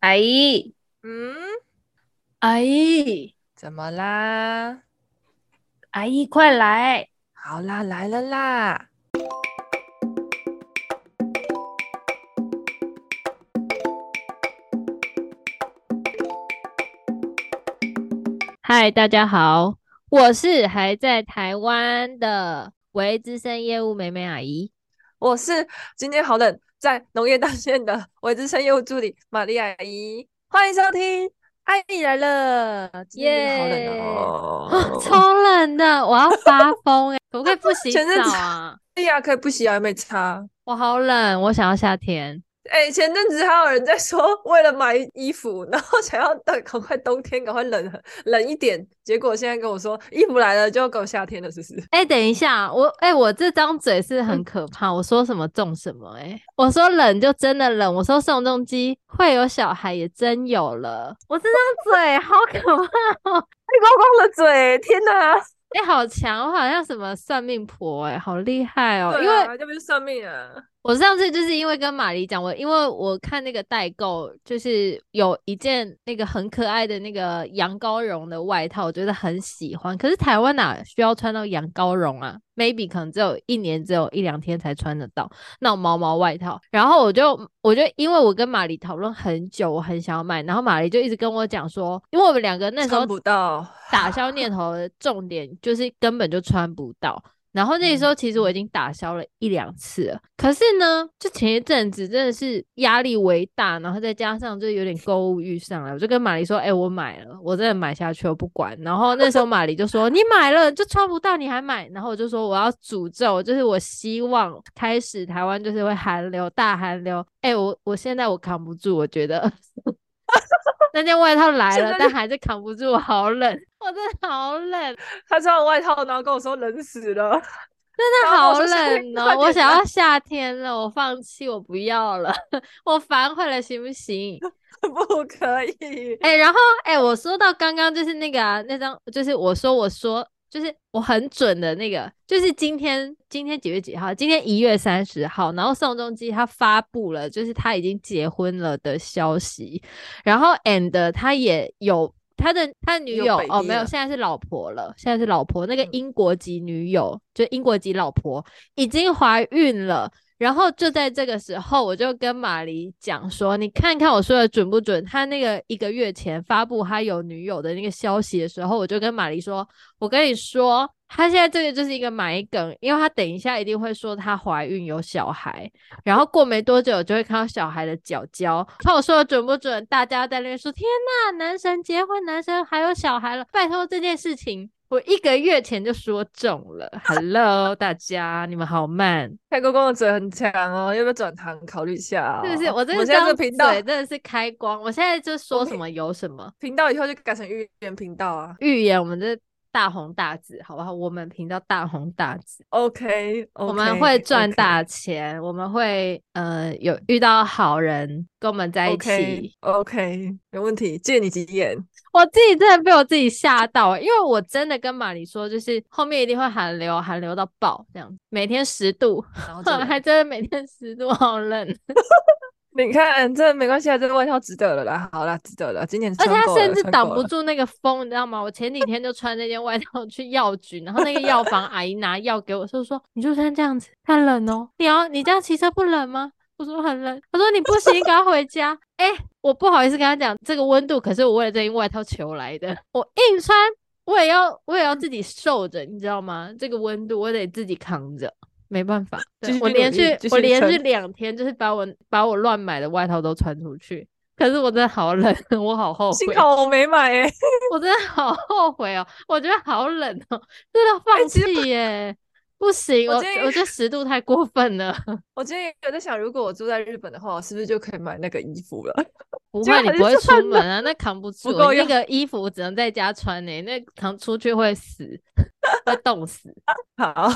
阿姨，嗯，阿姨，怎么啦？阿姨，快来！好啦，来了啦！嗨，大家好，我是还在台湾的微资深业务美美阿姨，我是今天好冷。在农业大县的维资深业务助理玛丽阿姨，欢迎收听《爱你来了》。耶，超冷的，我要发疯哎！可不可以不洗澡啊？对呀，可以不洗啊，又没擦。我好冷，我想要夏天。哎、欸，前阵子还有人在说，为了买衣服，然后想要等赶快冬天，赶快冷冷一点。结果现在跟我说，衣服来了就要搞夏天了，是不是？哎、欸，等一下，我哎、欸，我这张嘴是很可怕。嗯、我说什么中什么、欸？哎，我说冷就真的冷。我说宋仲基会有小孩，也真有了。我这张嘴好可怕哦，黑光光的嘴，天哪！哎、欸，好强，我好像什么算命婆、欸，哎，好厉害哦。对啊，因为这不是算命啊。我上次就是因为跟玛丽讲，我因为我看那个代购，就是有一件那个很可爱的那个羊羔绒的外套，我觉得很喜欢。可是台湾哪需要穿到羊羔绒啊？Maybe 可能只有一年只有一两天才穿得到那种毛毛外套。然后我就我就因为我跟玛丽讨论很久，我很想要买，然后玛丽就一直跟我讲说，因为我们两个那时候不到打消念头的重点就是根本就穿不到。然后那时候其实我已经打消了一两次了，嗯、可是呢，就前一阵子真的是压力为大，然后再加上就有点购物欲上来，我就跟玛丽说：“哎、欸，我买了，我真的买下去，我不管。”然后那时候玛丽就说：“ 你买了就穿不到，你还买？”然后我就说：“我要诅咒，就是我希望开始台湾就是会寒流，大寒流。欸”哎，我我现在我扛不住，我觉得。那件外套来了，但还是扛不住，好冷，我真的好冷。他穿了外套，然后跟我说冷死了，真的好冷哦！我想要夏天了，我放弃，我不要了，我反悔了，行不行？不可以。哎、欸，然后哎、欸，我说到刚刚就是那个啊，那张就是我说我说。就是我很准的那个，就是今天今天几月几号？今天一月三十号，然后宋仲基他发布了，就是他已经结婚了的消息，然后 and 他也有他的他的女友哦，没有，现在是老婆了，现在是老婆，那个英国籍女友，嗯、就英国籍老婆已经怀孕了。然后就在这个时候，我就跟玛丽讲说：“你看看我说的准不准？”他那个一个月前发布他有女友的那个消息的时候，我就跟玛丽说：“我跟你说，他现在这个就是一个埋梗，因为他等一下一定会说他怀孕有小孩，然后过没多久就会看到小孩的脚脚。看我说的准不准？大家在那边说：天呐，男神结婚，男神还有小孩了，拜托这件事情。”我一个月前就说中了，Hello，大家，你们好慢。开公公的嘴很强哦，要不要转行考虑一下？是不是？我这个频道真的是开光，我现在就说什么有什么。频道以后就改成预言频道啊，预言我们这。大红大紫，好不好？我们频道大红大紫，OK，, okay 我们会赚大钱，okay. 我们会呃有遇到好人跟我们在一起，OK，没问题，借你吉言。我自己真的被我自己吓到，因为我真的跟玛丽说，就是后面一定会寒流，寒流到爆这样，每天十度，然后还真的每天十度，好冷。你看，这没关系啊，这个外套值得了啦，好啦，值得了。今年而且它甚至挡不住那个风，你知道吗？我前几天就穿那件外套去药局，然后那个药房阿姨拿药给我，就说：“你就穿这样子，太冷哦。”你要你这样骑车不冷吗？我说很冷。他说你不行，赶快回家。哎、欸，我不好意思跟他讲这个温度，可是我为了这件外套求来的，我硬穿，我也要我也要自己受着，你知道吗？这个温度我得自己扛着。没办法，我连续我连续两天就是把我把我乱买的外套都穿出去，可是我真的好冷，我好后悔。幸好我没买耶，我真的好后悔哦，我觉得好冷哦，真的放弃耶。欸不行，我我觉得 十度太过分了。我今天有在想，如果我住在日本的话，我是不是就可以买那个衣服了？不会，你不会出门啊，那扛不住。那个衣服只能在家穿呢、欸，那扛出去会死，会冻死。好，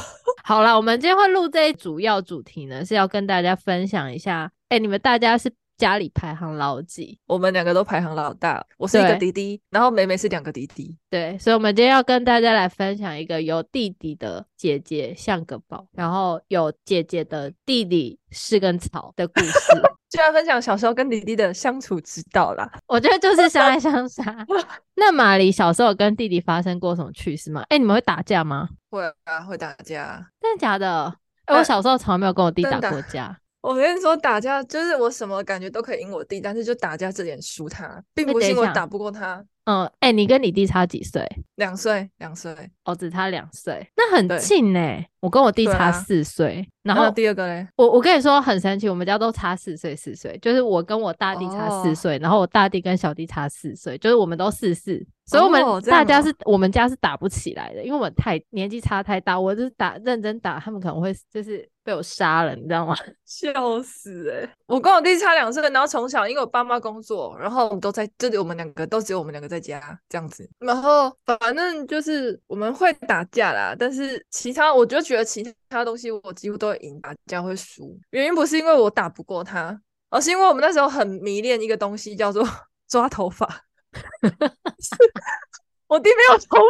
好了，我们今天会录这一主要主题呢，是要跟大家分享一下。哎、欸，你们大家是？家里排行老几？我们两个都排行老大，我是一个弟弟，然后妹妹是两个弟弟。对，所以，我们今天要跟大家来分享一个有弟弟的姐姐像个宝，然后有姐姐的弟弟是根草的故事。就要分享小时候跟弟弟的相处之道啦。我觉得就是相爱相杀。那玛丽小时候跟弟弟发生过什么趣事吗？哎、欸，你们会打架吗？会啊，会打架。真的假的？哎、欸，我小时候从来没有跟我弟打过架。我跟你说，打架就是我什么感觉都可以赢我弟，但是就打架这点输他，并不是因为打不过他。嗯，哎、欸，你跟你弟差几岁？两岁，两岁。哦，只差两岁，那很近呢。我跟我弟差四岁，啊，然后第二个嘞，我我跟你说很神奇，我们家都差四岁，四岁，就是我跟我大弟差四岁，哦，然后我大弟跟小弟差四岁，就是我们都四四，所以我们大家是，哦，我们家是打不起来的，因为我们太年纪差太大，我就是打认真打，他们可能会就是被我杀了，你知道吗？笑死哎，欸！我跟我弟差两岁，然后从小因为我爸妈工作，然后我们都在这里，我们两个都只有我们两个在家这样子，然后反正就是我们会打架啦，但是其他我就觉得其他东西我几乎都会赢，打架会输。原因不是因为我打不过他，而是因为我们那时候很迷恋一个东西，叫做 抓头发。我弟没有头发，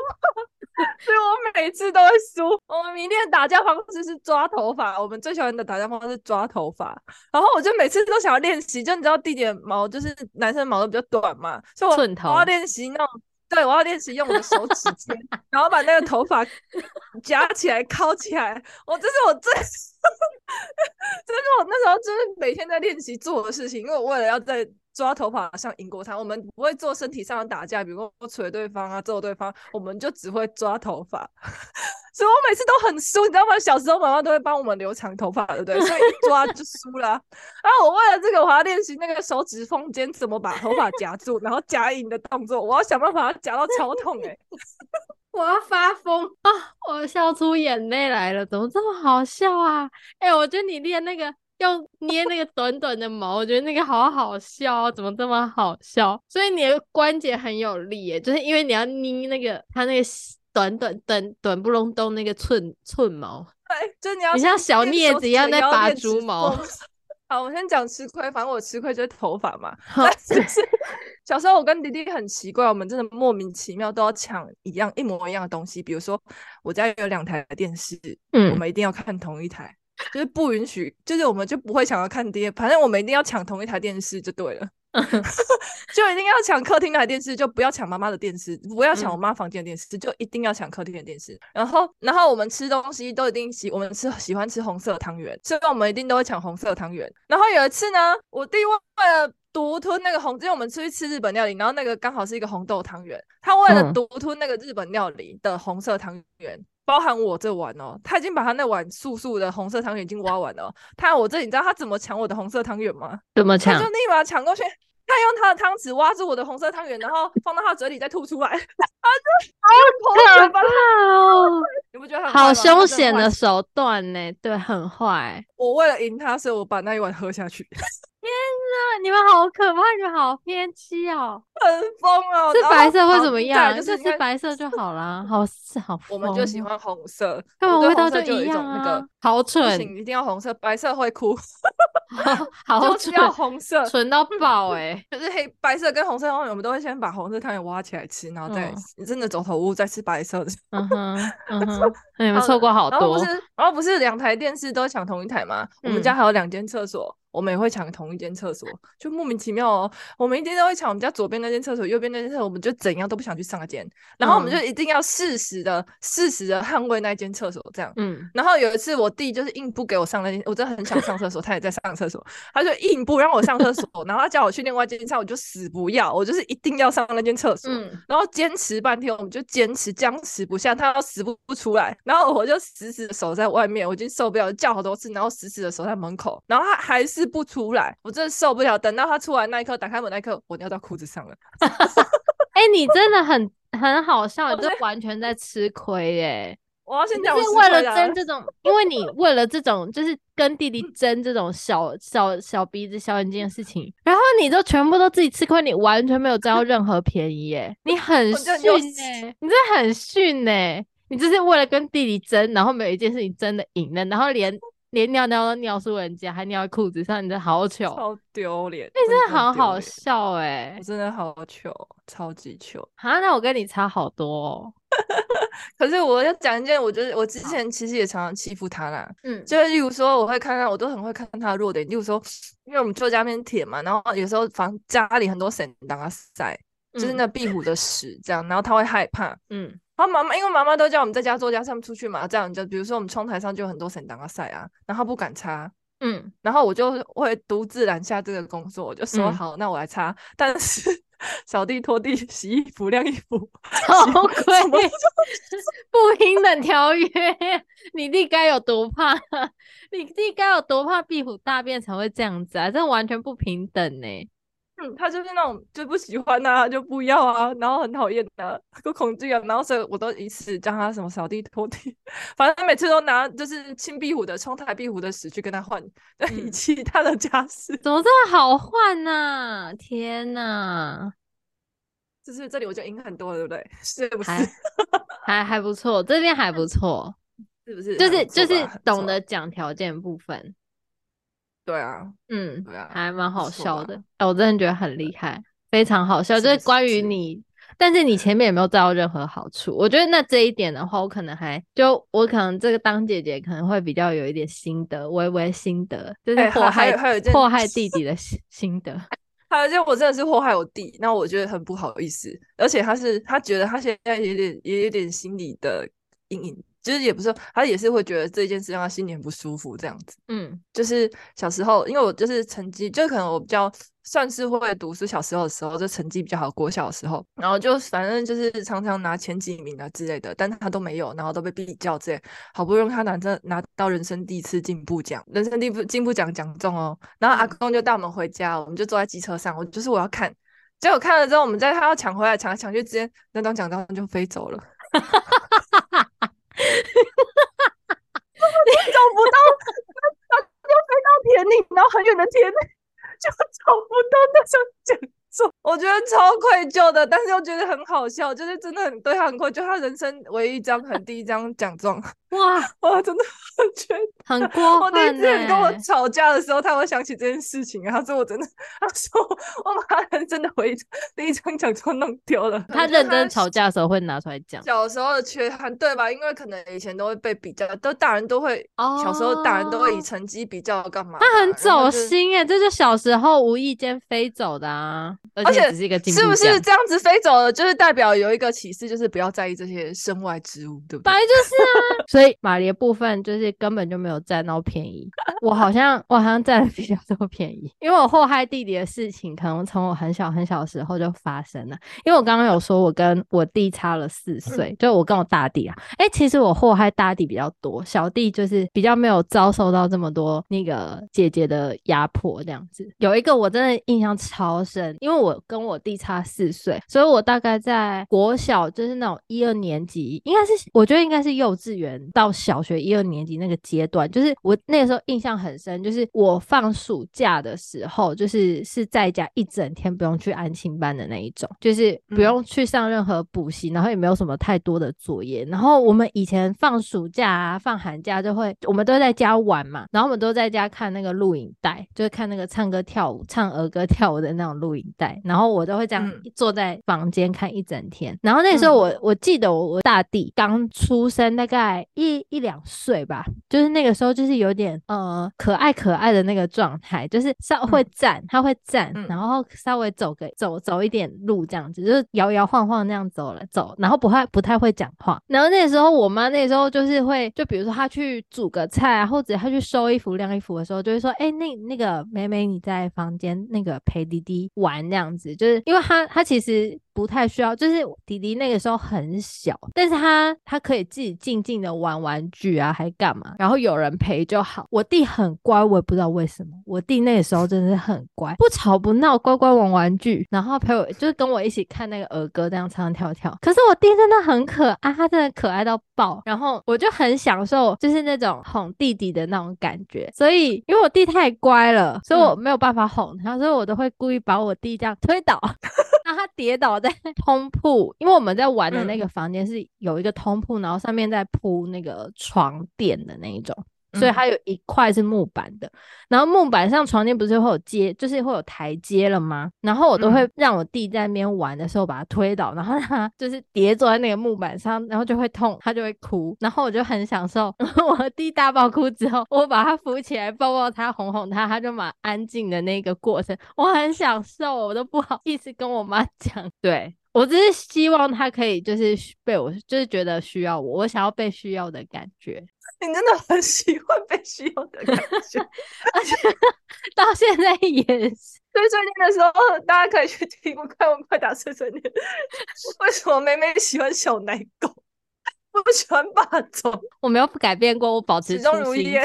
所以我每次都会输。我们迷恋打架方式是抓头发，我们最喜欢的打架方式是抓头发。然后我就每次都想要练习，就你知道弟弟的毛就是男生毛都比较短嘛，所以我我要练习那种。对，我要练习用我的手指尖，然后把那个头发夹起来、抠起来。我这是我最，这是我那时候就是每天在练习做的事情，因为我为了要在抓头发上赢过他，我们不会做身体上的打架，比如说捶对方啊、揍对方，我们就只会抓头发。所以我每次都很输，你知道吗？小时候妈妈都会帮我们留长头发，对不对？所以一抓就输了。然后我为了这个，我还要练习那个手指缝间怎么把头发夹住，然后夹硬的动作，我要想办法把它夹到超痛哎、我要发疯啊！我笑出眼泪来了，怎么这么好笑啊？哎、欸，我觉得你练那个用捏那个短短的毛，我觉得那个好好笑，怎么这么好笑？所以你的关节很有力耶，就是因为你要捏那个它那个。短短短短不隆咚那个寸寸毛，对，就你要你像小镊子一样在拔猪毛。好，我先讲吃亏，反正我吃亏就是头发嘛。就是小时候我跟弟弟很奇怪，我们真的莫名其妙都要抢一样一模一样的东西，比如说我家有两台电视，嗯，我们一定要看同一台，就是不允许，就是我们就不会想要看爹，反正我们一定要抢同一台电视就对了。就一定要抢客厅的电视，就不要抢妈妈的电视，不要抢我妈房间的电视，嗯，就一定要抢客厅的电视。然后，然后我们吃东西都一定喜，我们吃喜欢吃红色汤圆，所以我们一定都会抢红色汤圆。然后有一次呢，我弟为了独吞那个红，因为我们出去吃日本料理，然后那个刚好是一个红豆汤圆，他为了独吞那个日本料理的红色汤圆。嗯包含我这碗哦，他已经把他那碗素素的红色汤圆已经挖完了。他我这，你知道他怎么抢我的红色汤圆吗？怎么抢？他就立马抢过去，他用他的汤匙挖住我的红色汤圆，然后放到他嘴里再吐出来。他就好可怕哦！你不觉得很好凶险的手段呢？对，很坏。我为了赢他，所以我把那一碗喝下去。天哪，你们好可怕，你们好偏激哦，很疯哦。是白色会怎么样？就是吃白色就好啦。好是好，我们就喜欢红色，跟我味道就一样啊。好蠢，一定要红色，白色会哭。好，好蠢，要红色，蠢到爆哎！就是黑白色跟红色我们都会先把红色汤圆挖起来吃，然后再你真的走投无路再吃白色的。嗯哼，嗯哼，你们错过好多。然后不是，然后不是两台电视都抢同一台吗？我们家还有两间厕所。我们也会抢同一间厕所，就莫名其妙哦。我们一天都会抢我们家左边那间厕所，右边那间厕所，我们就怎样都不想去上那间，然后我们就一定要适时的、适时的捍卫那间厕所，这样。嗯。然后有一次我弟就是硬不给我上那间，我真的很想上厕所，他也在上厕所，他就硬不让我上厕所，然后他叫我去另外一间上，我就死不要，我就是一定要上那间厕所。嗯。然后坚持半天，我们就坚持僵持不下，他要死不不出来，然后我就死死的守在外面，我已经受不了，叫好多次，然后死死的守在门口，然后他还是不出来，我真的受不了。等到他出来那一刻，打开门那一刻，我尿到裤子上了。哎、欸，你真的很很好笑，你这完全在吃亏耶！我要先讲，是为了争这种，因为你为了这种，就是跟弟弟争这种小小小鼻子、小眼睛的事情，然后你就全部都自己吃亏，你完全没有占到任何便宜耶！你 很逊呢，你真的很逊呢，你就是为了跟弟弟争，然后没有一件事情真的赢了，然后连。连尿尿都尿出人家，还尿在裤子上，你真的好糗，超丢脸。你真的好好笑哎、欸，我真的好糗，超级糗。啊，那我跟你差好多哦。可是我要讲一件，我觉得我之前其实也常常欺负他啦。嗯，就是例如说，我会看到，我都很会看他的弱点。例如说，因为我们住家边田嘛，然后有时候房家里很多神当啊塞，就是那壁虎的屎这样，然后他会害怕。嗯，然后妈妈因为妈妈都叫我们在家做家事，他们出去嘛，这样就比如说我们窗台上就有很多神挡啊塞啊，然后他不敢擦。嗯，然后我就会独自揽下这个工作，我就说好，那我来擦，但是。扫地、拖地、洗衣服、晾衣服，好贵！不平等条约，你弟该有多怕？你弟该有多怕壁虎大便才会这样子啊？这完全不平等呢。嗯，他就是那种就不喜欢啊，就不要啊，然后很讨厌的，够恐惧啊，然后所以我都以此叫他什么扫地拖地，反正他每次都拿就是青壁虎的冲台壁虎的屎去跟他换，以其他的家事，怎么这么好换呢、啊？天哪，就是这里我就赢很多了，对不对？是不是？还还，还不错，这边还不错，是不是？就是就是懂得讲条件部分。对啊，嗯，对啊，还蛮好笑的。哎、欸，我真的觉得很厉害，非常好笑。就是关于你，但是你前面也没有得到任何好处。我觉得那这一点的话，我可能还就我可能这个当姐姐可能会比较有一点心得，微微心得，就是祸害、祸害弟弟的心心得。还有就我真的是祸害我弟，那我觉得很不好意思。而且他是他觉得他现在有点也有点心理的阴影。其实也不是，他也是会觉得这件事让他心里很不舒服，这样子。嗯，就是小时候，因为我就是成绩，就可能我比较算是会读书。小时候的时候，就成绩比较好，国小的时候，然后就反正就是常常拿前几名啊之类的，但他都没有，然后都被比较这样。好不容易他拿着拿到人生第一次进步奖，人生第一步进步奖奖中哦，然后阿公就带我们回家，我们就坐在机车上，我就是我要看，结果看了之后，我们在他要抢回来抢来抢去之间，那张奖状就飞走了。你找不到，它它就飞到田里，然后很远的田里 就找不到那张奖。我觉得超愧疚的，但是又觉得很好笑，就是真的很对他很愧疚，他人生唯一一张很第一张奖状，哇哇，真的很觉得很过分。我那天跟我吵架的时候，他会想起这件事情，他说我真的，他说我把他人生的唯一第一张奖状弄丢了。他认真吵架的时候会拿出来讲，小时候的缺憾，对吧？因为可能以前都会被比较，都大人都会，哦、小时候大人都会以成绩比较干嘛？他很走心哎，这就小时候无意间飞走的啊。而且只是一个，是不是这样子飞走了，就是代表有一个启示，就是不要在意这些身外之物，对不对？本来就是啊。所以马黎的部分就是根本就没有占到便宜。我好像我好像占了比较多便宜，因为我祸害弟弟的事情，可能从我很小很小的时候就发生了。因为我刚刚有说，我跟我弟差了四岁，嗯、就我跟我大弟啊。哎、欸，其实我祸害大弟比较多，小弟就是比较没有遭受到这么多那个姐姐的压迫这样子。有一个我真的印象超深，因为。我跟我弟差四岁，所以我大概在国小，就是那种一二年级，应该是我觉得应该是幼稚园到小学一二年级那个阶段，就是我那个时候印象很深，就是我放暑假的时候，就是是在家一整天不用去安亲班的那一种，就是不用去上任何补习，然后也没有什么太多的作业。然后我们以前放暑假啊、放寒假就会，我们都在家玩嘛，然后我们都在家看那个录影带，就是看那个唱歌跳舞、唱儿歌跳舞的那种录影带。然后我都会这样坐在房间看一整天。嗯、然后那时候我、嗯、我记得我我大弟刚出生，大概一一两岁吧，就是那个时候就是有点呃可爱可爱的那个状态，就是稍会站，嗯、他会站，嗯、然后稍微走个走走一点路这样子，就是摇摇晃晃那样走了走，然后不太不太会讲话。然后那时候我妈那时候就是会，就比如说她去煮个菜啊，或者她去收衣服晾衣服的时候，就会说，哎，那那个美美你在房间那个陪弟弟玩这样。子，就是因为他他其实不太需要，就是弟弟那个时候很小，但是他他可以自己静静的玩玩具啊，还干嘛，然后有人陪就好。我弟很乖，我也不知道为什么，我弟那个时候真的是很乖，不吵不闹，乖乖玩玩具，然后陪我就是跟我一起看那个儿歌，这样唱唱跳跳。可是我弟真的很可爱，他真的可爱到爆，然后我就很享受，就是那种哄弟弟的那种感觉。所以因为我弟太乖了，所以我没有办法哄他，所以我都会故意把我弟这样。推倒，让他跌倒在通铺，因为我们在玩的那个房间是有一个通铺，然后上面在铺那个床垫的那一种。所以它有一块是木板的。嗯、然后木板上床垫不是会有阶，就是会有台阶了吗？然后我都会让我弟在那边玩的时候把他推倒，然后让他就是叠坐在那个木板上，然后就会痛，他就会哭。然后我就很享受。然 后我弟大爆哭之后，我把他扶起来，抱抱他，哄哄他，他就蛮安静的那个过程，我很享受，我都不好意思跟我妈讲。对。我只是希望他可以，就是被我，就是觉得需要我，我想要被需要的感觉。你真的很喜欢被需要的感觉，而且 到现在也是。碎碎念的时候，大家可以去听我看我快打碎碎念。为什么妹妹喜欢小奶狗，不喜欢霸总？我没有改变过，我保持初心。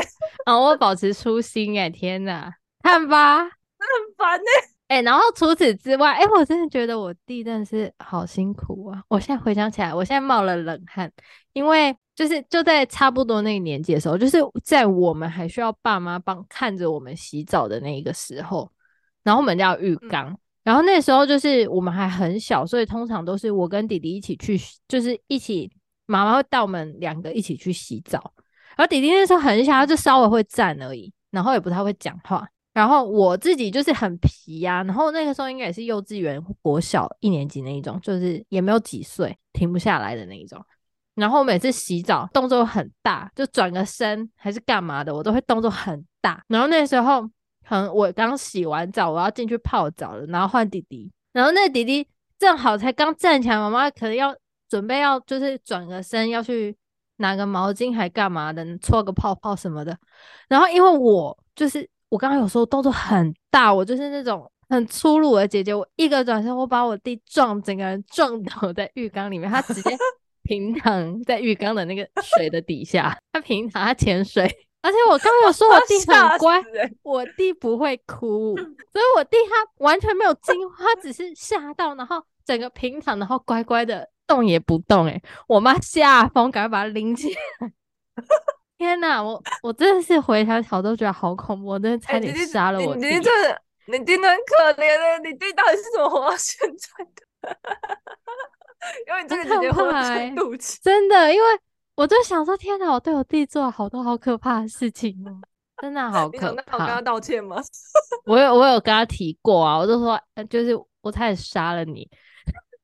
啊，我保持初心哎，天哪，看吧，真的很烦哎。哎、欸，然后除此之外，哎、欸，我真的觉得我弟真的是好辛苦啊！我现在回想起来，我现在冒了冷汗，因为就是就在差不多那个年纪的时候，就是在我们还需要爸妈帮看着我们洗澡的那个时候，然后我们家有浴缸，嗯、然后那时候就是我们还很小，所以通常都是我跟弟弟一起去，就是一起妈妈会带我们两个一起去洗澡，然后弟弟那时候很小，他就稍微会站而已，然后也不太会讲话。然后我自己就是很皮呀、然后那个时候应该也是幼稚园、国小一年级那一种，就是也没有几岁，停不下来的那一种。然后每次洗澡动作很大，就转个身还是干嘛的，我都会动作很大。然后那时候，很我刚洗完澡，我要进去泡澡了，然后换弟弟，然后那弟弟正好才刚站起来，妈妈可能要准备要就是转个身要去拿个毛巾还干嘛的，搓个泡泡什么的。然后因为我就是。我刚刚有时候动作很大，我就是那种很粗鲁的姐姐。我一个转身，我把我弟撞，整个人撞倒在浴缸里面，他直接 平躺在浴缸的那个水的底下。他平躺，他潜水。而且我刚刚有说我弟很 乖，我弟不会哭，所以我弟他完全没有惊，他只是吓到，然后整个平躺，然后乖乖的动也不动。哎，我妈吓疯，赶快把他拎起来。天呐，我我真的是回想起来都觉得好恐怖，我真的差点杀了我你你这你弟很可怜的，你弟到底是怎么活到现在的？因为你这个姐姐活到肚脐，真的，因为我就想说，天呐，我对我弟做了好多好可怕的事情哦，真的好可怕。那我跟他道歉吗？我有我有跟他提过啊，我就说，就是我差点杀了你，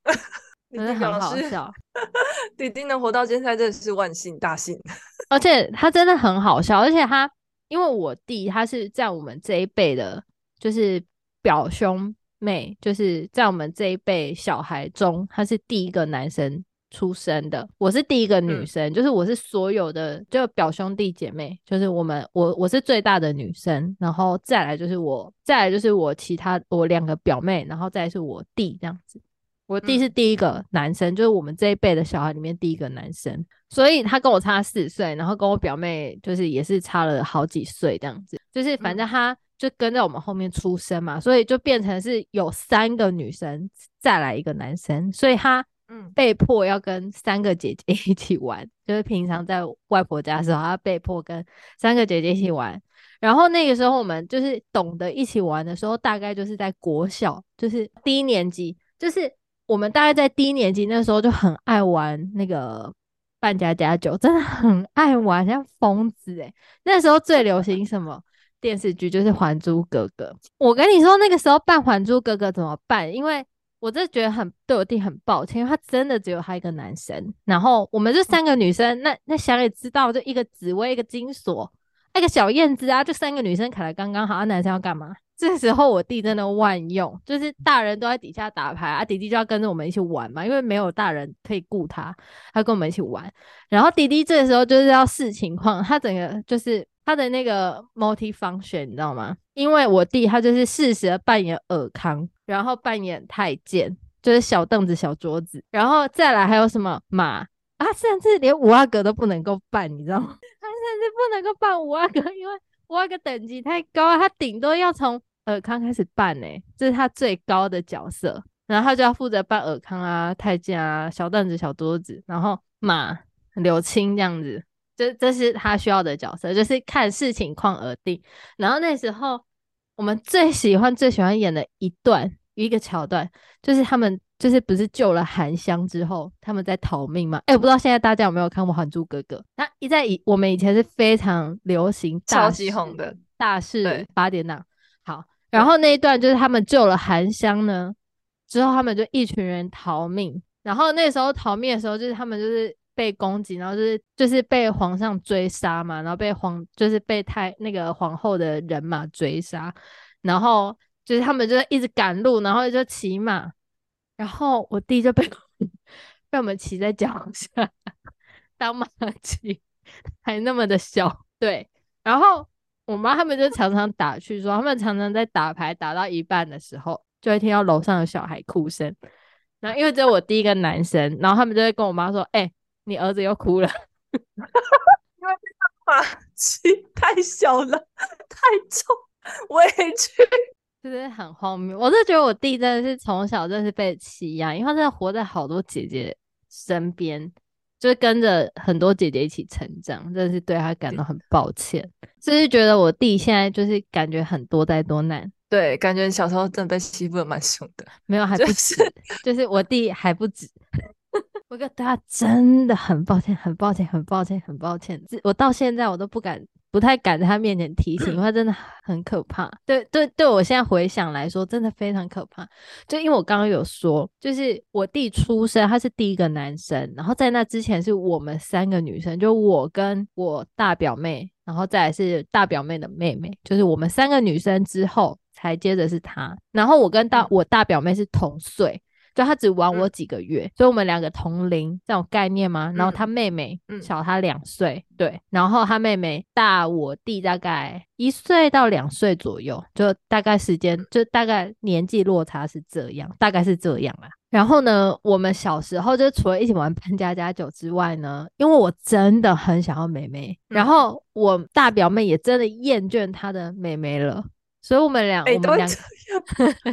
真的很好笑。弟弟能活到现在，真的是万幸大幸。而且他真的很好笑，而且他因为我弟他是在我们这一辈的，就是表兄妹，就是在我们这一辈小孩中，他是第一个男生出生的，我是第一个女生，嗯、就是我是所有的就表兄弟姐妹，就是我们我我是最大的女生，然后再来就是我，再来就是我其他我两个表妹，然后再来是我弟这样子。我弟是第一个男生，嗯、就是我们这一辈的小孩里面第一个男生，所以他跟我差四岁，然后跟我表妹就是也是差了好几岁这样子，就是反正他就跟在我们后面出生嘛，所以就变成是有三个女生再来一个男生，所以他嗯。被迫要跟三个姐姐 一起玩，就是平常在外婆家的时候，他被迫跟三个姐姐一起玩，然后那个时候我们就是懂得一起玩的时候，大概就是在国小，就是低年级，就是。我们大概在低年级那时候就很爱玩那个扮家家酒，真的很爱玩，像疯子诶、欸。那时候最流行什么电视剧？就是《还珠格格》。我跟你说，那个时候扮《还珠格格》怎么办？因为我真的觉得很对我弟很抱歉，因为他真的只有他一个男生，然后我们这三个女生，那那想也知道，就一个紫薇，一个金锁，那个小燕子啊，就三个女生卡来刚刚好，那男生要干嘛？这时候我弟真的万用，就是大人都在底下打牌啊，弟弟就要跟着我们一起玩嘛，因为没有大人可以顾他，他跟我们一起玩。然后弟弟这时候就是要视情况，他整个就是他的那个 multi-function，你知道吗？因为我弟他就是适时的扮演尔康，然后扮演太监，就是小凳子、小桌子，然后再来还有什么马啊，甚至连五阿哥都不能够扮，你知道吗？他甚至不能够扮五阿哥，因为。我个等级太高了，他顶多要从尔康开始扮呢，这是他最高的角色，然后他就要负责扮尔康啊、太监啊、小凳子、小桌子，然后马柳青这样子，这这是他需要的角色，就是看视情况而定。然后那时候我们最喜欢最喜欢演的一段，一个桥段，就是他们就是不是救了韩香之后，他们在逃命吗？哎、欸，我不知道现在大家有没有看过《还珠格格》？那一在以我们以前是非常流行大，超级红的大事八点档。好，然后那一段就是他们救了韩香呢，之后他们就一群人逃命，然后那时候逃命的时候，就是他们就是。被攻击，然后就是就是被皇上追杀嘛，然后被皇就是被太那个皇后的人马追杀，然后就是他们就一直赶路，然后就骑马，然后我弟就被被我们骑在脚下 当马骑，还那么的小，对，然后我妈他们就常常打趣说，他们常常在打牌打到一半的时候，就会听到楼上有小孩哭声，然后因为只有我第一个男生，然后他们就会跟我妈说，哎、你儿子又哭了，因为这个马骑太小了，太重，委屈，就是很荒谬。我是觉得我弟真的是从小就是被欺压，因为他真的活在好多姐姐身边，就是跟着很多姐姐一起成长，真的是对他感到很抱歉。就是觉得我弟现在就是感觉很多灾多难，对，感觉小时候真的被欺负的蛮凶的，没有还不止，就是、就是我弟还不止。我跟大家真的很抱歉，很抱歉，很抱歉，很抱歉。我到现在我都不敢，不太敢在他面前提醒，因为真的很可怕。对对对，我现在回想来说，真的非常可怕。就因为我刚刚有说，就是我弟出生，他是第一个男生，然后在那之前是我们三个女生，就我跟我大表妹，然后再来是大表妹的妹妹，就是我们三个女生之后才接着是他。然后我跟大我大表妹是同岁。就他只玩我几个月，嗯、所以我们两个同龄这种概念吗？然后他妹妹小他两岁，嗯、对，然后他妹妹大我弟大概一岁到两岁左右，就大概时间就大概年纪落差是这样，大概是这样啦。然后呢，我们小时候就除了一起玩扮家家酒之外呢，因为我真的很想要妹妹，嗯、然后我大表妹也真的厌倦她的妹妹了。所以我们俩，欸、我们两个，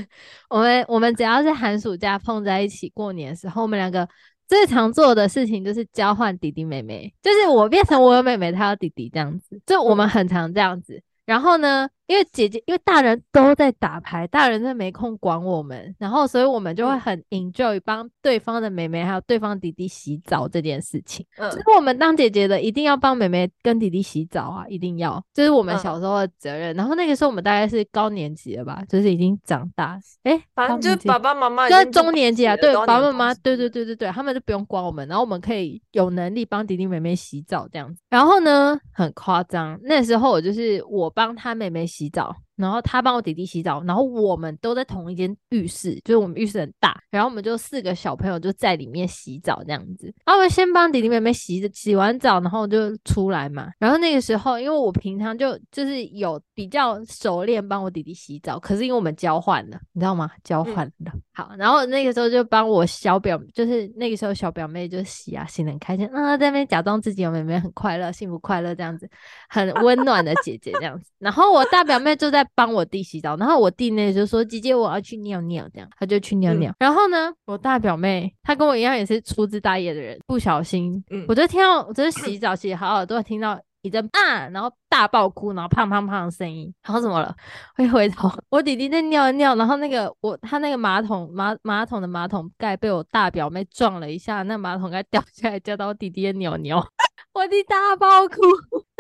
我们我们只要是寒暑假碰在一起过年的时候，我们两个最常做的事情就是交换弟弟妹妹，就是我变成我有妹妹，她有弟弟这样子，就我们很常这样子。然后呢，因为姐姐，因为大人都在打牌，大人真的没空管我们，然后所以我们就会很 enjoy 帮对方的妹妹还有对方弟弟洗澡这件事情。嗯，就是我们当姐姐的一定要帮妹妹跟弟弟洗澡啊，一定要，这、就是我们小时候的责任。嗯、然后那个时候我们大概是高年级了吧，就是已经长大，哎、欸，反正就是爸爸妈妈就在中年级啊，对，爸爸妈妈，对对对对对，他们就不用管我们，然后我们可以有能力帮弟弟妹妹洗澡这样子。然后呢，很夸张，那时候我就是我帮他妹妹洗洗澡然后他帮我弟弟洗澡，然后我们都在同一间浴室，就是我们浴室很大，然后我们就四个小朋友就在里面洗澡这样子。然后我们先帮弟弟妹妹洗洗完澡，然后就出来嘛。然后那个时候，因为我平常就就是有比较熟练帮我弟弟洗澡，可是因为我们交换了，你知道吗？交换了。嗯、好，然后那个时候就帮我小表，就是那个时候小表妹就洗啊，洗得很开心啊，在那边假装自己有妹妹很快乐、幸福快乐这样子，很温暖的姐姐这样子。然后我大表妹就在。帮我弟洗澡，然后我弟呢就说：“姐姐，我要去尿尿。”这样，他就去尿尿。嗯、然后呢，我大表妹她跟我一样也是粗枝大叶的人，不小心，嗯、我就听到，我就是洗澡洗好好，都会听到一阵啊，然后大爆哭，然后胖胖胖的声音。然后怎么了？我一回头，我弟弟在尿尿，然后那个我他那个马桶马马桶的马桶盖被我大表妹撞了一下，那马桶盖掉下来，掉到我弟弟的尿尿。我弟大爆哭，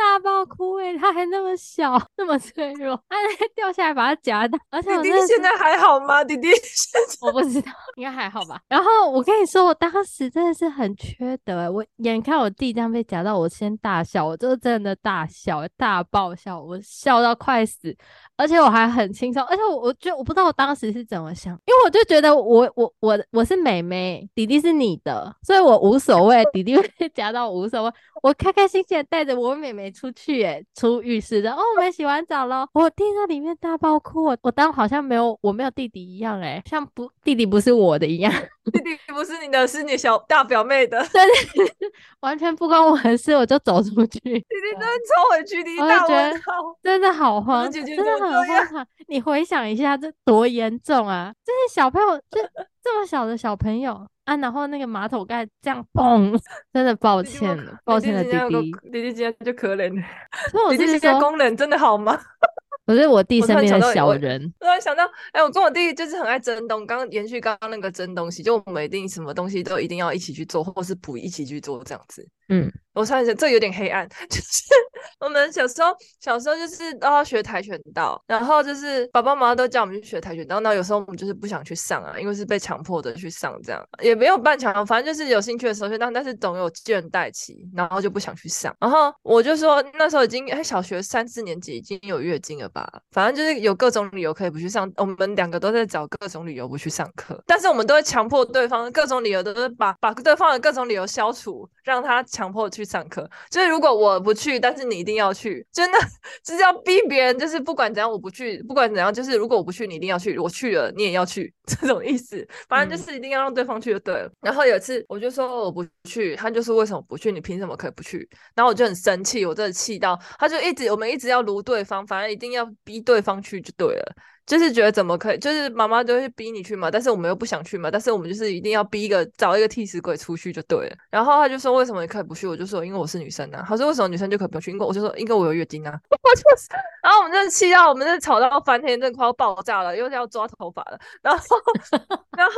大爆哭诶、欸，他还那么小，那么脆弱，他掉下来把他夹到。而且我弟弟现在还好吗？弟弟现在 我不知道，应该还好吧。然后我跟你说，我当时真的是很缺德、欸，我眼看我弟这样被夹到，我先大笑，我就真的大笑，大爆笑，我笑到快死。而且我还很轻松，而且我我觉得我不知道我当时是怎么想，因为我就觉得我我我我是妹妹，弟弟是你的，所以我无所谓，弟弟被夹到我无所谓，我开开心心的带着我妹妹出去，哎，出浴室的，哦，我们洗完澡了，我听到里面大爆哭，我我当好像没有我没有弟弟一样，诶，像不弟弟不是我的一样，弟弟不是你的，是你小大表妹的，完全不关我的事，我就走出去，弟弟真的超委屈，弟弟大问号，真的好慌，真的。你回想一下，这多严重啊！这些小朋友，这这么小的小朋友啊，然后那个马桶盖这样砰，真的抱歉了，抱歉了，弟弟，弟弟今天就可怜了。所以我是说，功能真的好吗？我是我弟身边的小人。突然想到，哎、欸，我跟我弟就是很爱争东。刚刚延续刚刚那个争东西，就我们一定什么东西都一定要一起去做，或是不一起去做这样子。嗯，我突然想，这有点黑暗，就是我们小时候小时候就是都要学跆拳道，然后就是爸爸妈妈都叫我们去学跆拳道，然后有时候我们就是不想去上啊，因为是被强迫的去上，这样也没有半强，反正就是有兴趣的时候去上，但是总有倦怠期，然后就不想去上。然后我就说那时候已经哎小学三四年级已经有月经了吧，反正就是有各种理由可以不去上，我们两个都在找各种理由不去上课，但是我们都会强迫对方各种理由都是把把对方的各种理由消除，让他强。迫去上课，就是如果我不去，但是你你一定要去，真的 就是要逼别人，就是不管怎样我不去，不管怎样，就是如果我不去，你一定要去，我去了你也要去，这种意思，反正就是一定要让对方去就对了。嗯、然后有一次我就说我不去，他就说为什么不去？你凭什么可以不去？然后我就很生气，我真的气到，他就一直我们一直要撸对方，反正一定要逼对方去就对了。就是觉得怎么可以，就是妈妈都会逼你去嘛，但是我们又不想去嘛，但是我们就是一定要逼一个找一个替死鬼出去就对了。然后他就说为什么你可以不去？我就说因为我是女生啊。他说为什么女生就可以不去？因为我就说因为我有月经啊。我就是，然后我们真的气到我们真的吵到翻天，真的快要爆炸了，又要抓头发了。然后，然后，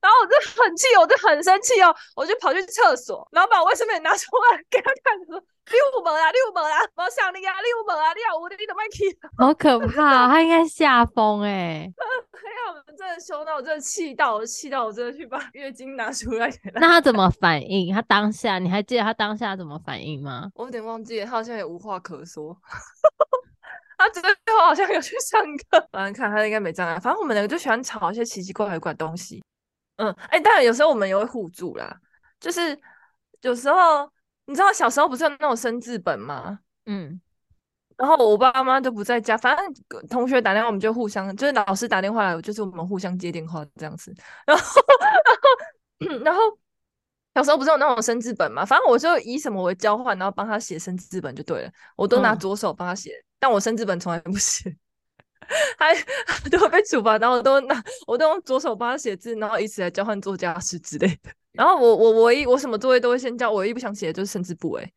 然后我就很气，我就很生气哦，我就跑去厕所，然后把我卫生棉拿出来给他看，说。六门啊，六门啊，我想你啊，六门啊，你好无敌的麦克，好可怕，他应该吓疯哎！哎呀，我们真的凶到，我真的气到，我气到，我真的去把月经拿出来给他。那他怎么反应？他当下你还记得他当下怎么反应吗？我有点忘记了，他好像也无话可说。他最后好像有去上课，反正看他应该没障碍。反正我们两个就喜欢吵一些奇奇怪怪的东西。嗯，哎、欸，当然有时候我们也会互助啦，就是有时候。你知道小时候不是有那种生字本吗？嗯，然后我爸妈都不在家，反正同学打电话我们就互相，就是老师打电话来，就是我们互相接电话这样子。然后，然后，然后小时候不是有那种生字本吗？反正我就以什么为交换，然后帮他写生字本就对了。我都拿左手帮他写，嗯、但我生字本从来不写，还都会被处罚。然后我都拿，我都用左手帮他写字，然后以此来交换做家事之类的。然后我我唯一我什么作业都会先交，我唯一不想写的就是生字簿哎，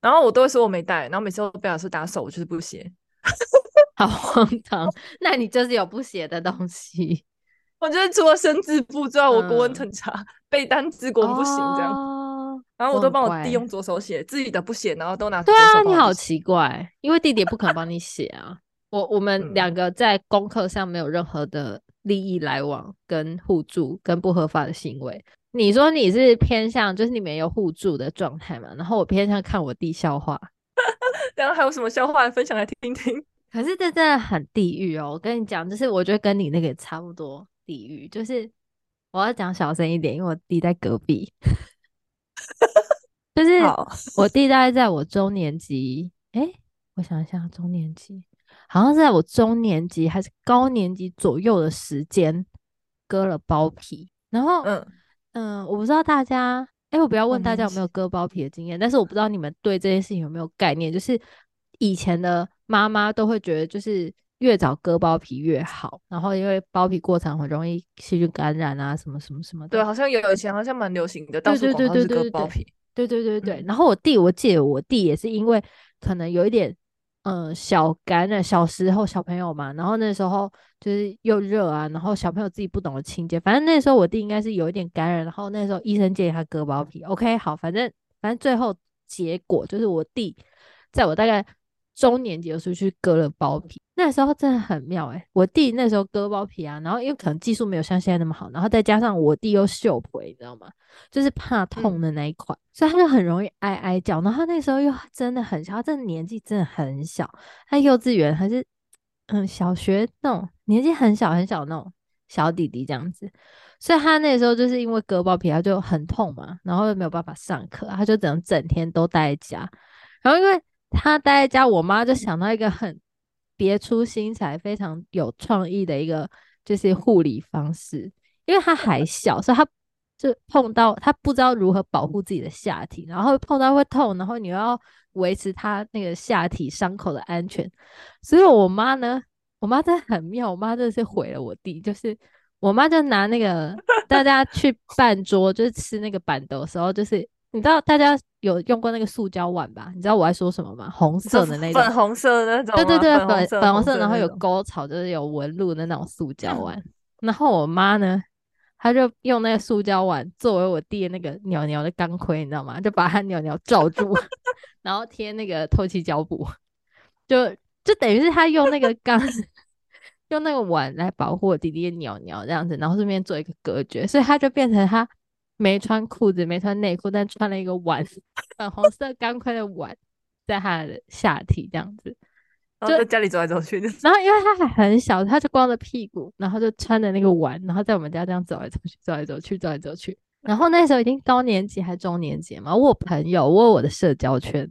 然后我都会说我没带，然后每次都被老师打手，我就是不写，好荒唐。那你就是有不写的东西？我觉得除了生字簿之外，我国文很差，嗯、背单词国文不行这样。哦、然后我都帮我弟用左手写，自己的不写，然后都拿左手。对啊，你好奇怪，因为弟弟也不可能帮你写啊。我我们两个在功课上没有任何的利益来往、跟互助、跟不合法的行为。你说你是偏向就是你们有互助的状态嘛？然后我偏向看我弟笑话，然后还有什么笑话分享来听听？可是这真的很地狱哦！我跟你讲，就是我觉得跟你那个也差不多地狱。就是我要讲小声一点，因为我弟在隔壁。就是我弟大概在我中年级，哎、欸，我想一下，中年级好像是在我中年级还是高年级左右的时间割了包皮，然后嗯。嗯，我不知道大家，哎、欸，我不要问大家有没有割包皮的经验，但是我不知道你们对这件事情有没有概念，就是以前的妈妈都会觉得，就是越早割包皮越好，然后因为包皮过长很容易细菌感染啊，什么什么什么的。对，好像有以前好像蛮流行的，到处广告是割包皮。对对对对，然后我弟，我记得我弟也是因为可能有一点。嗯，小感染，小时候小朋友嘛，然后那时候就是又热啊，然后小朋友自己不懂得清洁，反正那时候我弟应该是有一点感染，然后那时候医生建议他割包皮。OK，好，反正反正最后结果就是我弟在我大概。中年级的时候去割了包皮，那时候真的很妙哎、欸！我弟那时候割包皮啊，然后因为可能技术没有像现在那么好，然后再加上我弟又秀婆，你知道吗？就是怕痛的那一款，嗯、所以他就很容易哀哀叫。然后那时候又真的很小，他真的年纪真的很小，他幼稚园还是嗯小学那种年纪很小很小那种小弟弟这样子，所以他那时候就是因为割包皮，他就很痛嘛，然后又没有办法上课，他就只能整天都待在家，然后因为。他待在家，我妈就想到一个很别出心裁、非常有创意的一个就是护理方式，因为他还 小，所以他就碰到他不知道如何保护自己的下体，然后碰到会痛，然后你又要维持他那个下体伤口的安全，所以我妈呢，我妈真的很妙，我妈真的是毁了我弟，就是我妈就拿那个大家去办桌就是吃那个板豆的时候，就是。你知道大家有用过那个塑胶碗吧？你知道我在说什么吗？红色的那种，粉红色的那种，对对对，粉粉粉红色，然后有。沟槽，就是有纹路的那种塑胶碗。然后我妈呢，她就用那个塑胶碗作为我弟的那个鸟鸟的钢盔，你知道吗？就把他鸟鸟罩住，然后贴那个透气胶布，就就等于是他用那个钢，用那个碗来保护我弟弟的鸟鸟这样子，然后顺便做一个隔绝，所以他就变成他没穿裤子、没穿内裤，但穿了一个碗，粉红色钢盔的碗在他的下体这样子。就在家里走来走去，然后因为他还很小，他就光着屁股，然后就穿着那个碗，然后在我们家这样走来走去，走来走去，走来走去。然后那时候已经高年级还中年级嘛，我有朋友，我有我的社交圈。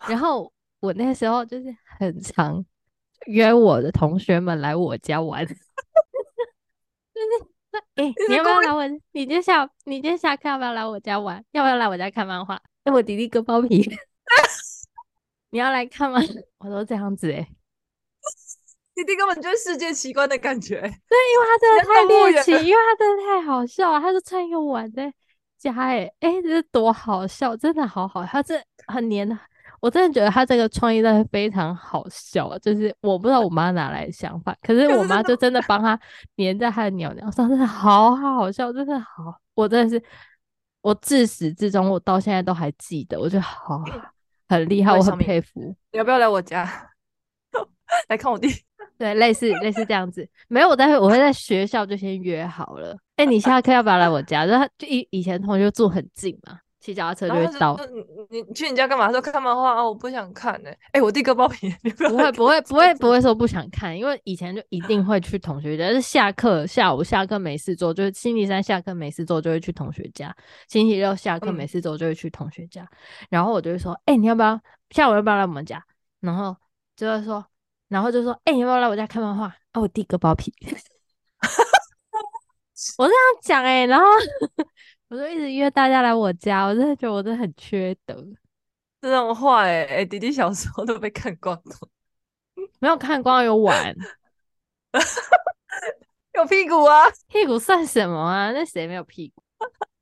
然后我那时候就是很常约我的同学们来我家玩，就是说，哎、欸，你要不要来我？你今天下你今天下课要不要来我家玩？要不要来我家看漫画？哎，我弟弟割包皮。你要来看吗？我都这样子哎、欸，弟弟根本就是世界奇观的感觉。对，因为他真的太猎奇，因为他真的太好笑了。他是穿一个碗在家哎、欸，哎、欸，这是多好笑，真的好好。他这很黏的，我真的觉得他这个创意真的非常好笑。就是我不知道我妈哪来的想法，可是我妈就真的帮他黏在他的鸟鸟上，真的好好笑，真的好。我真的是，我自始至终我到现在都还记得，我觉得好。很厉害，我很佩服。你要不要来我家 来看我弟？对，类似类似这样子。没有，我待会我会在学校就先约好了。哎、欸，你下课要不要来我家？就他就以以前同学住很近嘛。骑脚踏车就会到。你你去你家干嘛？他说看漫画啊，我不想看呢、欸。哎、欸，我弟割包皮，你不会不会不会不会说不想看，因为以前就一定会去同学家。就是下课下午下课没事做，就是星期三下课没事做就会去同学家。星期六下课没事做就会去同学家。嗯、然后我就会说，哎、欸，你要不要下午要不要来我们家？然后就会说，然后就说，哎、欸，你要不要来我家看漫画？啊，我弟割包皮。我这样讲哎、欸，然后。我就一直约大家来我家，我真的觉得我真的很缺德，这种话哎哎，弟弟小时候都被看光了，没有看光有碗，有屁股啊，屁股算什么啊？那谁没有屁股？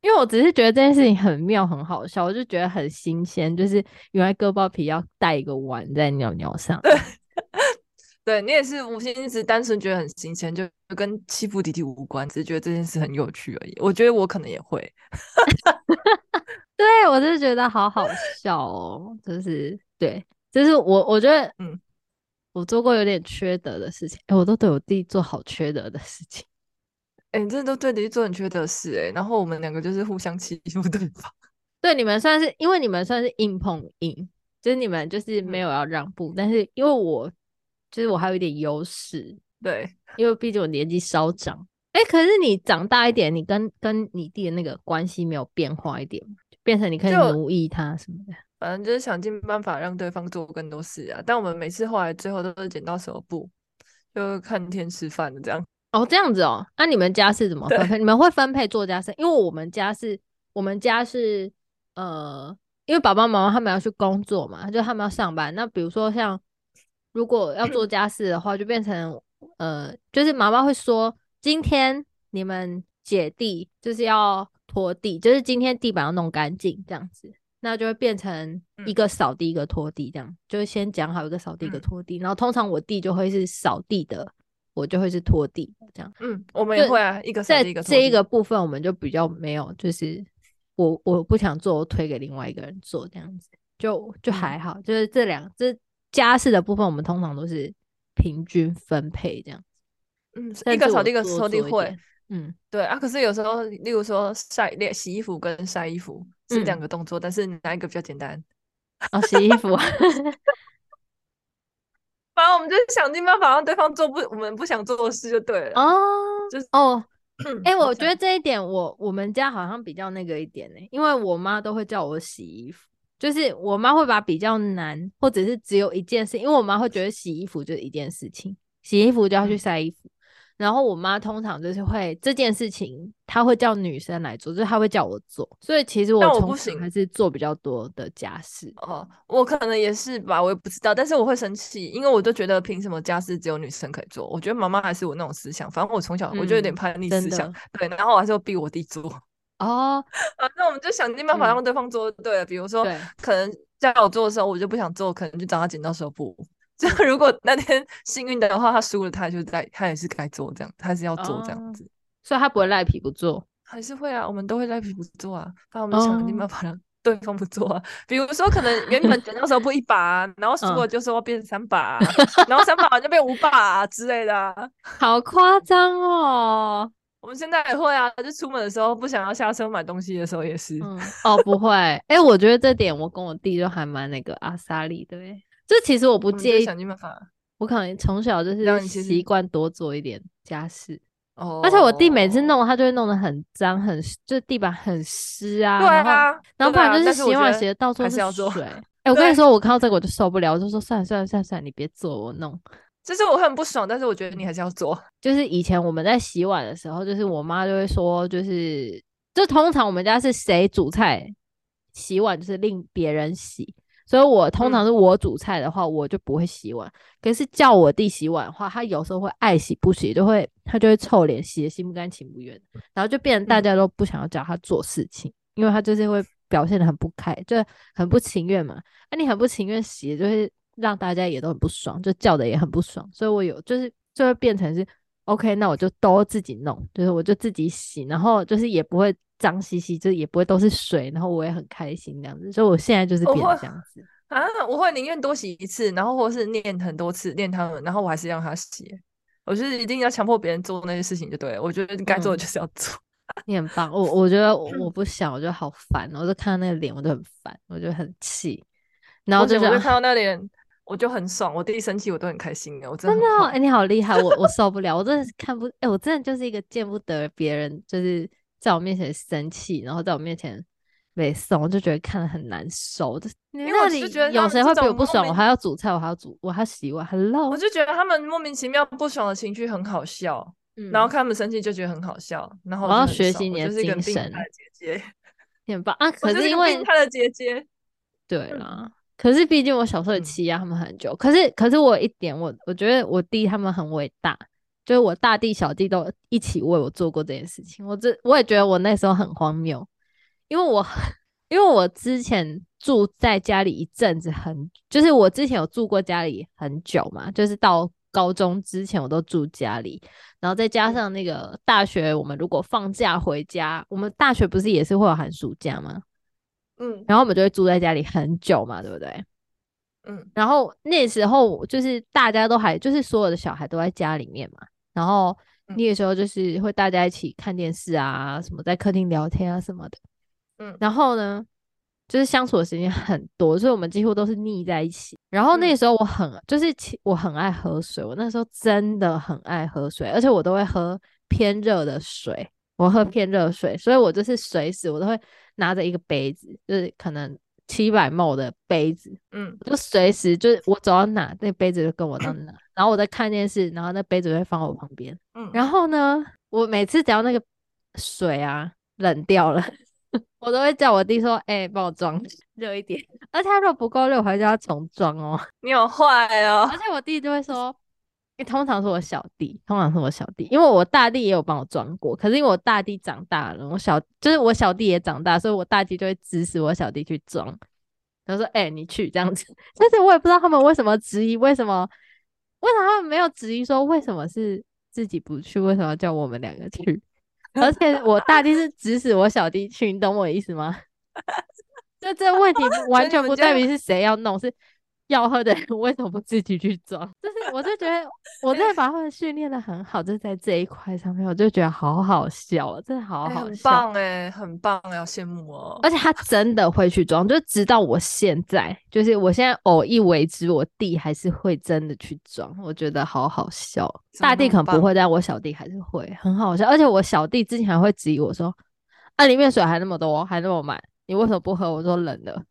因为我只是觉得这件事情很妙，很好笑，我就觉得很新鲜，就是原来割包皮要带一个碗在尿尿上。对，你也是无心，一直单纯觉得很新鲜，就跟欺负弟弟无关，只是觉得这件事很有趣而已。我觉得我可能也会，对，我就是觉得好好笑哦，就是对，就是我我觉得，嗯，我做过有点缺德的事情，哎，我都对我弟做好缺德的事情，哎，你真的都对弟弟做很缺德的事，哎，然后我们两个就是互相欺负对方，对，你们算是因为你们算是硬碰硬，就是你们就是没有要让步，嗯、但是因为我。就是我还有一点优势，对，因为毕竟我年纪稍长。哎、欸，可是你长大一点，你跟跟你弟的那个关系没有变化一点，变成你可以奴役他什么的。反正就是想尽办法让对方做更多事啊。但我们每次后来最后都是剪刀石头布，就看天吃饭的这样。哦，这样子哦。那、啊、你们家是怎么分配？你们会分配做家事？因为我们家是，我们家是呃，因为爸爸妈妈他们要去工作嘛，就他们要上班。那比如说像。如果要做家事的话，就变成呃，就是妈妈会说，今天你们姐弟就是要拖地，就是今天地板要弄干净这样子，那就会变成一个扫地一个拖地这样，嗯、就是先讲好一个扫地一个拖地，然后通常我弟就会是扫地的，我就会是拖地这样。嗯，我们也会啊，一个扫地一个这一个部分我们就比较没有，就是我我不想做，我推给另外一个人做这样子，就就还好，嗯、就是这两这。家事的部分，我们通常都是平均分配这样。嗯，一个扫地，一个拖地会。嗯，对啊。可是有时候，例如说晒、洗衣服跟晒衣服是两个动作，嗯、但是哪一个比较简单？哦，洗衣服。反正我们就想尽办法让对方做不我们不想做的事就对了。哦，就是哦。哎、欸，我觉得这一点我我们家好像比较那个一点呢，因为我妈都会叫我洗衣服。就是我妈会把比较难，或者是只有一件事，因为我妈会觉得洗衣服就是一件事情，洗衣服就要去晒衣服。嗯、然后我妈通常就是会这件事情，她会叫女生来做，就是她会叫我做。所以其实我从小还是做比较多的家事。哦，我可能也是吧，我也不知道。但是我会生气，因为我都觉得凭什么家事只有女生可以做？我觉得妈妈还是我那种思想。反正我从小我就有点叛逆思想，嗯、对。然后我还是要逼我弟做。哦，啊，那我们就想尽办法让对方做对了。嗯、比如说，可能叫我做的时候，我就不想做，可能就找他剪刀手布。就如果那天 幸运的话，他输了，他就在，他也是该做这样，他是要做这样子，哦、所以他不会赖皮不做，还是会啊，我们都会赖皮不做啊，那我们想尽办法让对方不做啊。比如说，可能原本剪刀手布一把，然后输了就说要变三把，然后三把就变五把之类的，好夸张哦。我们现在也会啊，就出门的时候不想要下车买东西的时候也是。嗯、哦，不会，哎、欸，我觉得这点我跟我弟就还蛮那个阿莎力的。这其实我不介意，想尽办法。我可能从小就是习惯多做一点家事。哦。而且我弟每次弄，他就会弄得很脏，很就是地板很湿啊。对啊。然后不然就是洗碗洗的到处是水。哎、欸，我跟你说，我看到这个我就受不了，我就说算了算了算了算了，你别做，我弄。就是我很不爽，但是我觉得你还是要做。就是以前我们在洗碗的时候，就是我妈就会说，就是就通常我们家是谁煮菜，洗碗就是令别人洗。所以我通常是我煮菜的话，嗯、我就不会洗碗。可是叫我弟洗碗的话，他有时候会爱洗不洗，就会他就会臭脸，洗的心不甘情不愿，然后就变成大家都不想要叫他做事情，嗯、因为他就是会表现的很不开，就很不情愿嘛。那、啊、你很不情愿洗，就会。让大家也都很不爽，就叫的也很不爽，所以我有就是就会变成是 OK，那我就都自己弄，就是我就自己洗，然后就是也不会脏兮兮，就也不会都是水，然后我也很开心这样子，所以我现在就是变成这样子。啊，我会宁愿多洗一次，然后或是念很多次念他们，然后我还是让他洗，我就是一定要强迫别人做那些事情就对了，我觉得该做的就是要做，嗯、你很棒，我我觉得我不想，我 觉得好烦，我就看到那个脸我就很烦，我就很气，然后就，就看到那脸。我就很爽，我弟弟生气我都很开心的，我真的。真的，哎、欸，你好厉害，我我受不了，我真的是看不，哎、欸，我真的就是一个见不得别人就是在我面前生气，然后在我面前没送，我就觉得看得很难受。因为我就觉得有谁会比我不爽，我还要煮菜，我还要煮，我还要洗碗，很累。我就觉得他们莫名其妙不爽的情绪很好笑，嗯、然后看他们生气就觉得很好笑，然后我，我要学习你的精神，姐姐，很棒啊！可是因为他的姐姐，对啦。可是毕竟我小时候也欺压他们很久，嗯、可是可是我有一点我我觉得我弟他们很伟大，就是我大弟小弟都一起为我做过这件事情，我这我也觉得我那时候很荒谬，因为我因为我之前住在家里一阵子很，就是我之前有住过家里很久嘛，就是到高中之前我都住家里，然后再加上那个大学，我们如果放假回家，我们大学不是也是会有寒暑假吗？嗯，然后我们就会住在家里很久嘛，对不对？嗯，然后那时候就是大家都还就是所有的小孩都在家里面嘛，然后那个时候就是会大家一起看电视啊，什么在客厅聊天啊什么的，嗯，然后呢，就是相处的时间很多，所以我们几乎都是腻在一起。然后那时候我很就是我很爱喝水，我那时候真的很爱喝水，而且我都会喝偏热的水，我喝偏热水，所以我就是随时我都会。拿着一个杯子，就是可能七百 ml 的杯子，嗯，就随时就是我走到哪，那杯子就跟我到哪，然后我在看电视，然后那杯子就会放我旁边，嗯，然后呢，我每次只要那个水啊冷掉了，我都会叫我弟说，哎、欸，帮我装热一点，而且他如果不够热，我还叫他重装哦，你好坏哦，而且我弟就会说。因为通常是我小弟，通常是我小弟，因为我大弟也有帮我装过，可是因为我大弟长大了，我小就是我小弟也长大，所以我大弟就会指使我小弟去装。他说：“哎、欸，你去这样子。”但是我也不知道他们为什么质疑，为什么为什么他们没有质疑说为什么是自己不去，为什么要叫我们两个去？而且我大弟是指使我小弟去，你懂我的意思吗？就这问题 完全不在于是谁要弄，是。要喝的人 为什么不自己去装？就是我就觉得我真的把他们训练的很好，就在这一块上面，我就觉得好好笑，真的好好笑，欸、很棒哎、欸，很棒，要羡慕哦。而且他真的会去装，就直到我现在，就是我现在偶一为之，我弟还是会真的去装，我觉得好好笑。大弟可能不会，但我小弟还是会，很好笑。而且我小弟之前还会质疑我说：“啊，里面水还那么多，还那么满，你为什么不喝？”我说：“冷了。”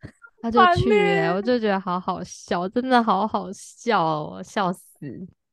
他就去、欸，我就觉得好好笑，真的好好笑哦，笑死！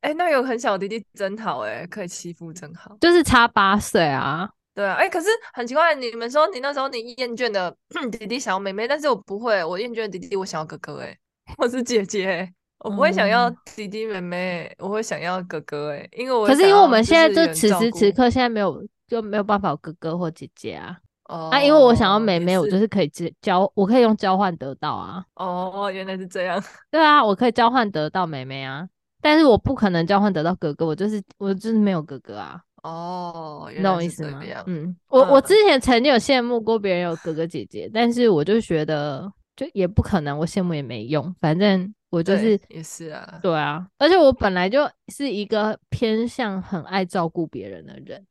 哎、欸，那有很小的弟弟真好哎、欸，可以欺负真好，就是差八岁啊。对啊，哎、欸，可是很奇怪，你们说你那时候你厌倦的 弟弟想要妹妹，但是我不会，我厌倦的弟弟我想要哥哥哎、欸，我是姐姐、欸，我不会想要弟弟妹妹，嗯、我会想要哥哥哎、欸，因为我可是因为我们现在就此时此刻现在没有就没有办法有哥哥或姐姐啊。哦，啊，因为我想要妹妹，我就是可以交，我可以用交换得到啊。哦，原来是这样。对啊，我可以交换得到妹妹啊，但是我不可能交换得到哥哥，我就是我就是没有哥哥啊。哦，你懂我意思吗？嗯，我我之前曾经有羡慕过别人有哥哥姐姐，但是我就觉得就也不可能，我羡慕也没用，反正我就是也是啊，对啊，而且我本来就是一个偏向很爱照顾别人的人。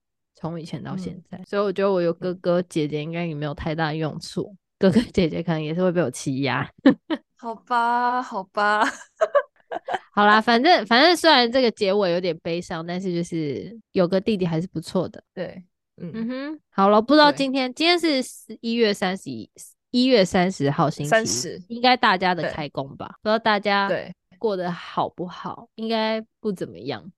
从以前到现在，嗯、所以我觉得我有哥哥姐姐应该也没有太大用处。哥哥姐姐可能也是会被我欺压。好吧，好吧，好啦，反正反正虽然这个结尾有点悲伤，但是就是有个弟弟还是不错的。对，嗯，嗯哼，好了，不知道今天今天是一月三十一，一月三十号星期十应该大家的开工吧？不知道大家对过得好不好？应该不怎么样。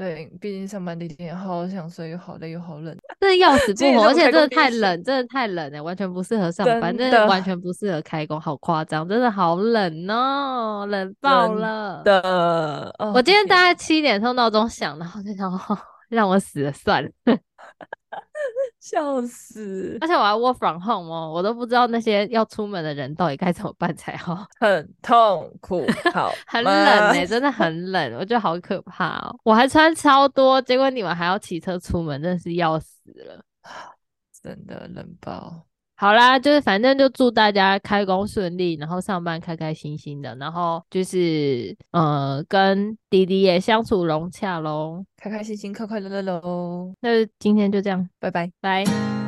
对，毕竟上班的一天，好想睡，又好累，又好冷，真的要死 不活，而且真的太冷，真的太冷了，完全不适合上班，真的完全不适合开工，好夸张，真的好冷哦，冷爆了。的，我今天大概七点钟闹钟响，然后就想，让我死了算了。笑死！而且我还 work from home 哦，我都不知道那些要出门的人到底该怎么办才好，很痛苦，好很冷哎、欸，真的很冷，我觉得好可怕哦。我还穿超多，结果你们还要骑车出门，真的是要死了，真的冷爆。好啦，就是反正就祝大家开工顺利，然后上班开开心心的，然后就是呃跟弟弟也相处融洽喽，开开心心、快快乐乐喽。那今天就这样，拜拜，拜。